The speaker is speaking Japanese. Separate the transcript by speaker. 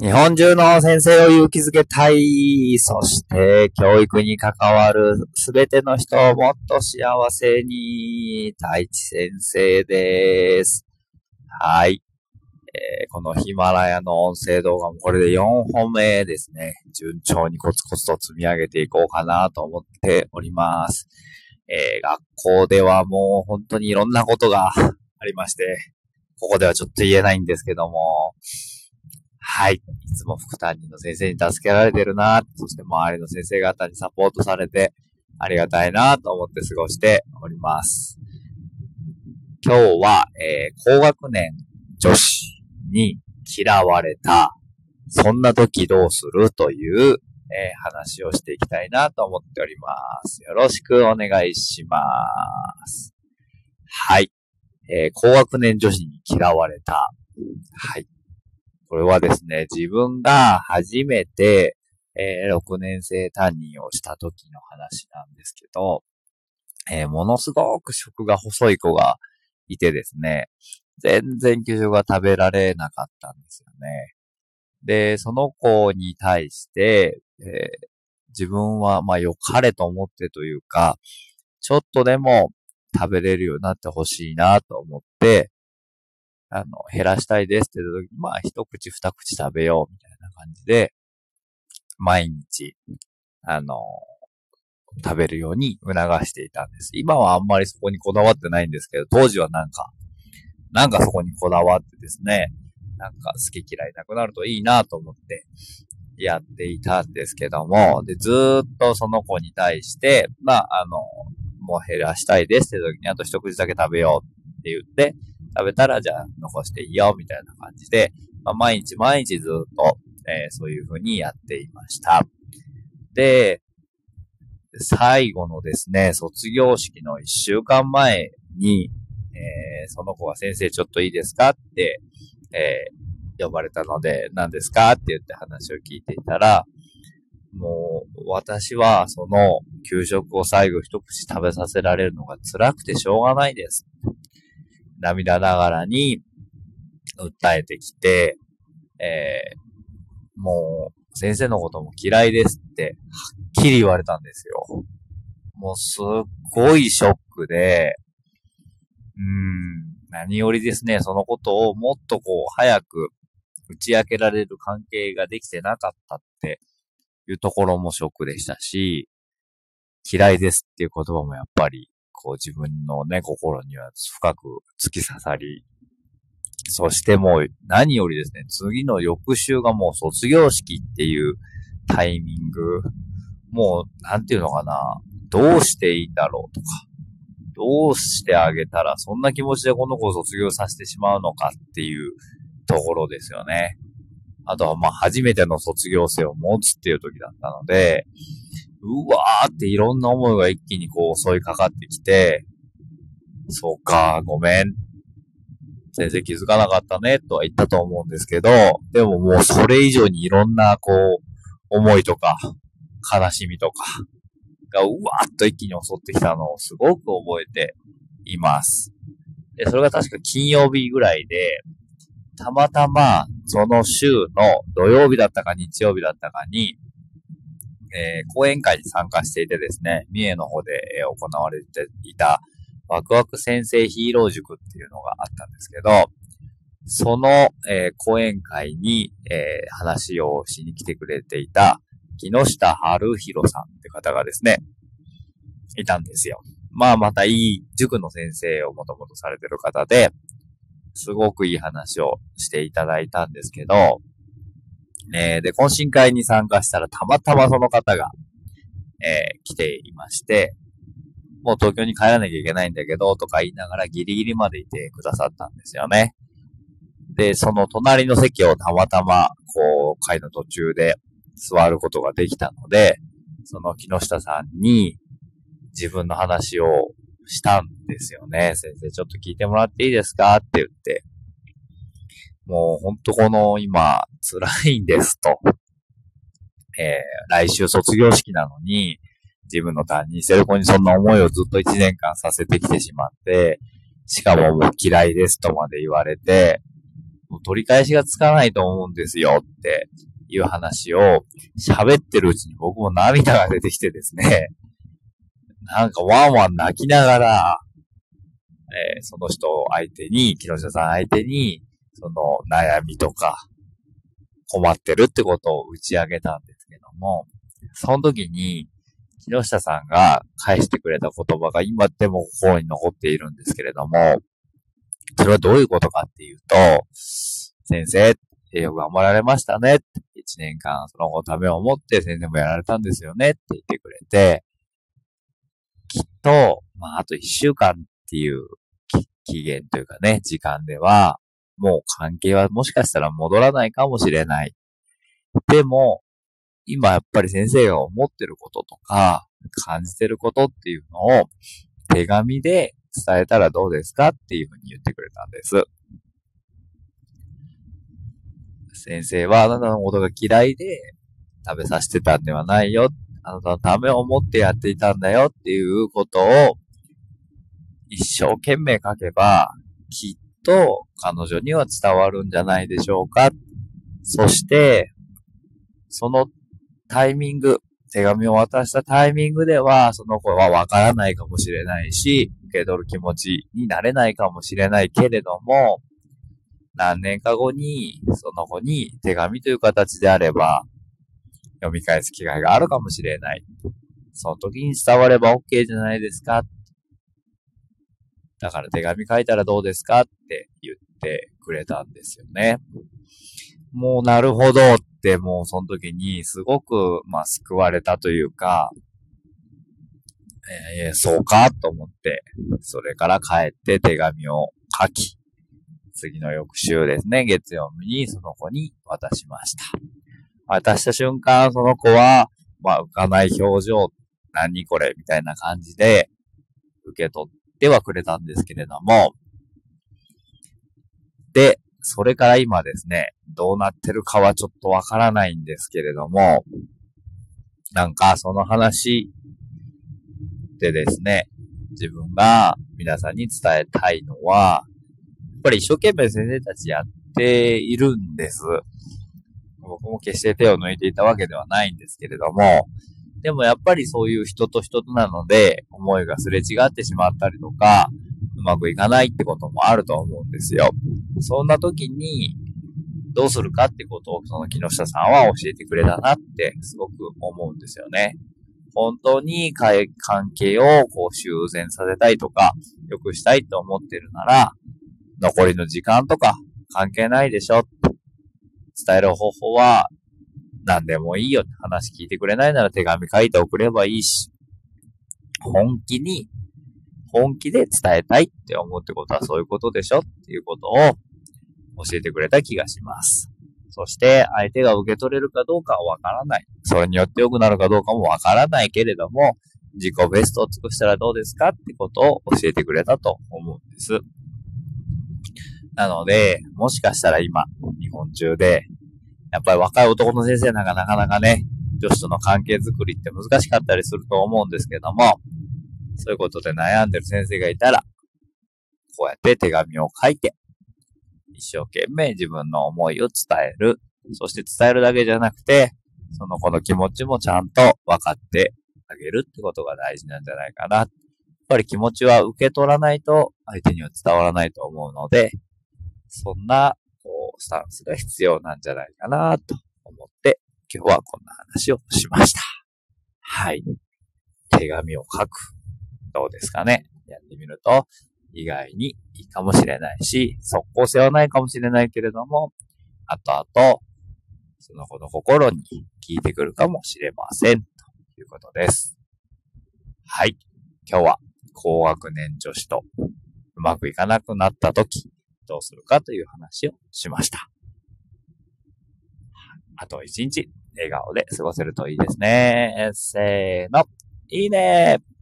Speaker 1: 日本中の先生を勇気づけたい。そして、教育に関わるすべての人をもっと幸せに。太一先生です。はい。えーこのヒマラヤの音声動画もこれで4本目ですね。順調にコツコツと積み上げていこうかなと思っております。えー学校ではもう本当にいろんなことがありまして、ここではちょっと言えないんですけども、はい。いつも副担任の先生に助けられてるな、そして周りの先生方にサポートされてありがたいなと思って過ごしております。今日は、えー高学年女子に嫌われた、そんな時どうするという、えー話をしていきたいなと思っております。よろしくお願いします。はい。えー高学年女子に嫌われた。はい。これはですね、自分が初めて、えー6年生担任をした時の話なんですけど、えーものすごく食が細い子がいてですね、全然給食が食べられなかったんですよね。で、その子に対して、えー自分は、まあ、良かれと思ってというか、ちょっとでも食べれるようになってほしいなと思って、あの、減らしたいですって言った時に、まあ、一口二口食べようみたいな感じで、毎日、あの、食べるように促していたんです。今はあんまりそこにこだわってないんですけど、当時はなんか、なんかそこにこだわってですね、なんか好き嫌いなくなるといいなと思ってやっていたんですけども、で、ずっとその子に対して、まあ、あの、もう減らしたいですって時にあと一口だけ食べようって言って、食べたらじゃあ残していいよみたいな感じで、まあ、毎日毎日ずっと、えーそういう風にやっていました。で、最後のですね、卒業式の一週間前に、えーその子が先生ちょっといいですかって、えー呼ばれたので、何ですかって言って話を聞いていたら、もう、私は、その、給食を最後一口食べさせられるのが辛くてしょうがないです。涙ながらに、訴えてきて、えーもう、先生のことも嫌いですって、はっきり言われたんですよ。もう、すっごいショックで、うーん、何よりですね、そのことをもっとこう、早く打ち明けられる関係ができてなかったっていうところもショックでしたし、嫌いですっていう言葉もやっぱり、こう自分のね、心には深く突き刺さり、そしてもう何よりですね、次の翌週がもう卒業式っていうタイミング、もう、なんていうのかな、どうしていいんだろうとか、どうしてあげたら、そんな気持ちでこの子を卒業させてしまうのかっていうところですよね。あとは、まあ、初めての卒業生を持つっていう時だったので、うわーっていろんな思いが一気にこう襲いかかってきて、そうか、ごめん。先生気づかなかったね、とは言ったと思うんですけど、でももうそれ以上にいろんなこう、思いとか、悲しみとか、がうわーっと一気に襲ってきたのをすごく覚えています。で、それが確か金曜日ぐらいで、たまたま、その週の土曜日だったか日曜日だったかに、えー講演会に参加していてですね、三重の方で、え行われていた、ワクワク先生ヒーロー塾っていうのがあったんですけど、その、えー講演会に、えー話をしに来てくれていた、木下春弘さんって方がですね、いたんですよ。まあまたいい塾の先生をもともとされてる方で、すごくいい話をしていただいたんですけど、ねで、懇親会に参加したらたまたまその方が、えー来ていまして、もう東京に帰らなきゃいけないんだけど、とか言いながらギリギリまでいてくださったんですよね。で、その隣の席をたまたま、こう、会の途中で座ることができたので、その木下さんに自分の話をしたんですよね。先生、ちょっと聞いてもらっていいですか？って言って。もうほんとこの今、辛いんですと。えー、来週卒業式なのに、自分の担任してる子にそんな思いをずっと一年間させてきてしまって、しかももう嫌いですとまで言われて、もう取り返しがつかないと思うんですよっていう話を喋ってるうちに僕も涙が出てきてですね、なんかワンワン泣きながら、えー、その人を相手に、木下さん相手に、その悩みとか、困ってるってことを打ち上げたんですけども、その時に、木下さんが返してくれた言葉が今でも心に残っているんですけれども、それはどういうことかっていうと、先生、よく頑張られましたね。一年間その後ためを持って先生もやられたんですよねって言ってくれて、きっと、まあ、あと一週間っていう期限というかね、時間では、もう関係はもしかしたら戻らないかもしれない。でも、今やっぱり先生が思ってることとか、感じてることっていうのを手紙で伝えたらどうですかっていうふうに言ってくれたんです。先生はあなたのことが嫌いで食べさせてたんではないよ。あなたのためを思ってやっていたんだよっていうことを一生懸命書けば、きっと彼女には伝わるんじゃないでしょうか。そして、そのタイミング、手紙を渡したタイミングでは、その子はわからないかもしれないし、受け取る気持ちになれないかもしれないけれども、何年か後に、その子に手紙という形であれば、読み返す機会があるかもしれない。その時に伝われば OK じゃないですか。だから手紙書いたらどうですかって言ってくれたんですよね。もうなるほどってもうその時にすごく、まあ、救われたというか、えー、そうかと思って、それから帰って手紙を書き、次の翌週ですね、月曜日にその子に渡しました。渡した瞬間、その子は、まあ、浮かない表情、何これみたいな感じで受け取ってはくれたんですけれども、で、それから今ですね、どうなってるかはちょっとわからないんですけれども、なんかその話でですね、自分が皆さんに伝えたいのは、やっぱり一生懸命先生たちやっているんです。僕も決して手を抜いていたわけではないんですけれども、でもやっぱりそういう人と人となので、思いがすれ違ってしまったりとか、うまくいかないってこともあると思うんですよ。そんな時に、どうするかってことをその木下さんは教えてくれたなってすごく思うんですよね。本当に関係をこう修繕させたいとか、良くしたいと思ってるなら、残りの時間とか関係ないでしょ。伝える方法は何でもいいよって話聞いてくれないなら手紙書いて送ればいいし、本気に、本気で伝えたいって思うってことはそういうことでしょっていうことを教えてくれた気がします。そして相手が受け取れるかどうかはわからない。それによって良くなるかどうかもわからないけれども、自己ベストを尽くしたらどうですかってことを教えてくれたと思うんです。なので、もしかしたら今、日本中で、やっぱり若い男の先生なんかなかなかね、女子との関係づくりって難しかったりすると思うんですけども、そういうことで悩んでる先生がいたら、こうやって手紙を書いて、一生懸命自分の思いを伝える。そして伝えるだけじゃなくて、その子の気持ちもちゃんと分かってあげるってことが大事なんじゃないかな。やっぱり気持ちは受け取らないと相手には伝わらないと思うので、そんな、スタンスが必要なんじゃないかなと思って、今日はこんな話をしました。はい。手紙を書く。どうですかねやってみると、意外にいいかもしれないし、即効性はないかもしれないけれども、後々、その子の心に聞いてくるかもしれません。ということです。はい。今日は高学年女子とうまくいかなくなった時、どうするかという話をしました。あと一日、笑顔で過ごせるといいですね。せーの。いいねー